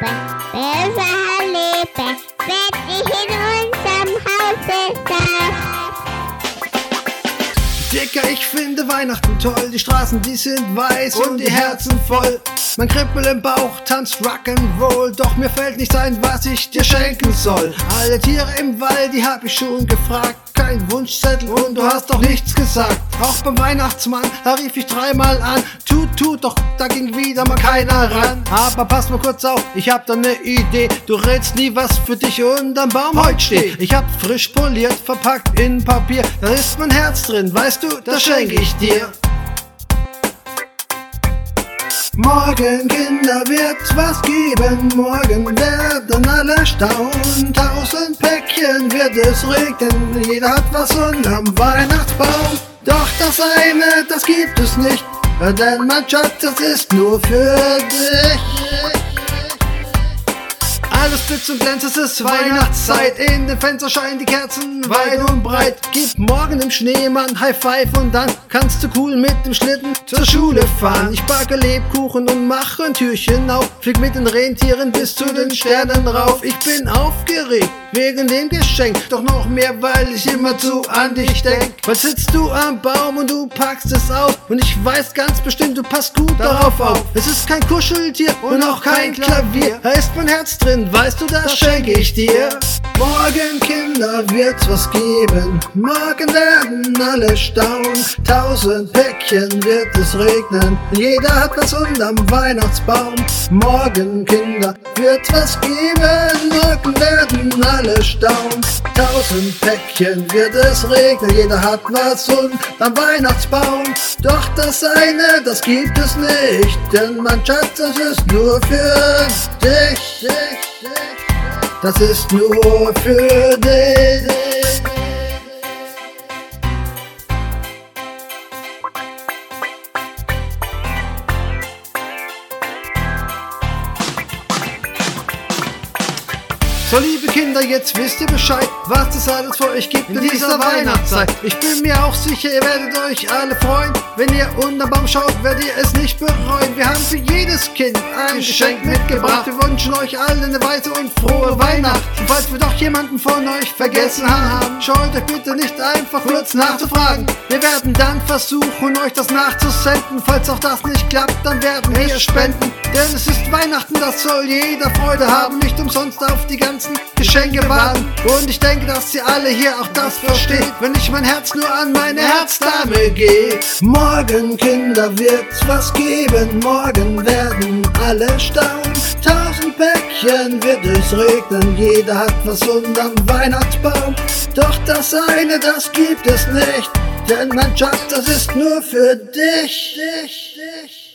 lebe, besser lebe, wenn ich in unserem Hause darf. Dicker, ich finde Weihnachten toll, die Straßen, die sind weiß und die Herzen voll. Mein Krippel im Bauch tanzt Rock'n'Roll, doch mir fällt nicht ein, was ich dir schenken soll. Alle Tiere im Wald, die hab ich schon gefragt, kein Wunschzettel und du hast doch nichts gesagt. Auch beim Weihnachtsmann, da rief ich dreimal an. Tut, tut, doch da ging wieder mal keiner ran. Aber pass mal kurz auf, ich hab da ne Idee. Du rätst nie, was für dich unterm Baum heute steht. Ich hab frisch poliert, verpackt in Papier. Da ist mein Herz drin, weißt du, das schenke ich dir. Morgen, Kinder, wird's was geben. Morgen werden alle staunen. Tausend Päckchen wird es regnen. Jeder hat was unterm Weihnachtsbaum. Das gibt es nicht. Denn mein Schatz, das ist nur für dich. Alles blitzt und glänzt, es ist Weihnachtszeit. In den Fenstern scheinen die Kerzen weit und breit. Gib morgen dem Schneemann High Five und dann kannst du cool mit dem Schlitten zur Schule fahren. Ich backe Lebkuchen und mache ein Türchen auf. Flieg mit den Rentieren bis zu den Sternen rauf. Ich bin aufgeregt wegen dem Geschenk. Doch noch mehr, weil ich immer zu an dich denk. Weil sitzt du am Baum und du packst es aus. Und ich weiß ganz bestimmt, du passt gut darauf auf. Es ist kein Kuscheltier und auch kein Klavier. Da ist mein Herz drin weißt du, das schenke ich dir. Morgen, Kinder, wird's was geben. Morgen werden alle staunen. Tausend Päckchen wird es regnen. Jeder hat was unterm Weihnachtsbaum. Morgen, Kinder, wird's was geben. Morgen werden alle staunen. Tausend Päckchen wird es regnen. Jeder hat was unterm Weihnachtsbaum. Doch das eine, das gibt es nicht. Denn mein Schatz, das ist nur für dich. dich. Das ist nur für dich. So liebe Kinder, jetzt wisst ihr Bescheid, was es alles für euch gibt in dieser Weihnachtszeit. Ich bin mir auch sicher, ihr werdet euch alle freuen. Wenn ihr unterm Baum schaut, werdet ihr es nicht bereuen. Wir haben für jedes Kind ein Geschenk mitgebracht. Wir wünschen euch allen eine weite und frohe Weihnacht. Und falls wir doch jemanden von euch vergessen haben, schaut euch bitte nicht einfach kurz nachzufragen. Wir werden dann versuchen, euch das nachzusenden. Falls auch das nicht klappt, dann werden wir spenden. Denn es ist Weihnachten, das soll jeder Freude haben. Nicht umsonst auf die ganze ganzen Geschenke warten. Und ich denke, dass ihr alle hier auch das versteht, wenn ich mein Herz nur an meine Herzdame gehe. Morgen, Kinder, wird's was geben. Morgen werden alle staunen. Tausend Päckchen wird es regnen. Jeder hat was unterm Weihnachtsbaum. Doch das eine, das gibt es nicht. Denn mein Schatz, das ist nur für dich. dich, dich.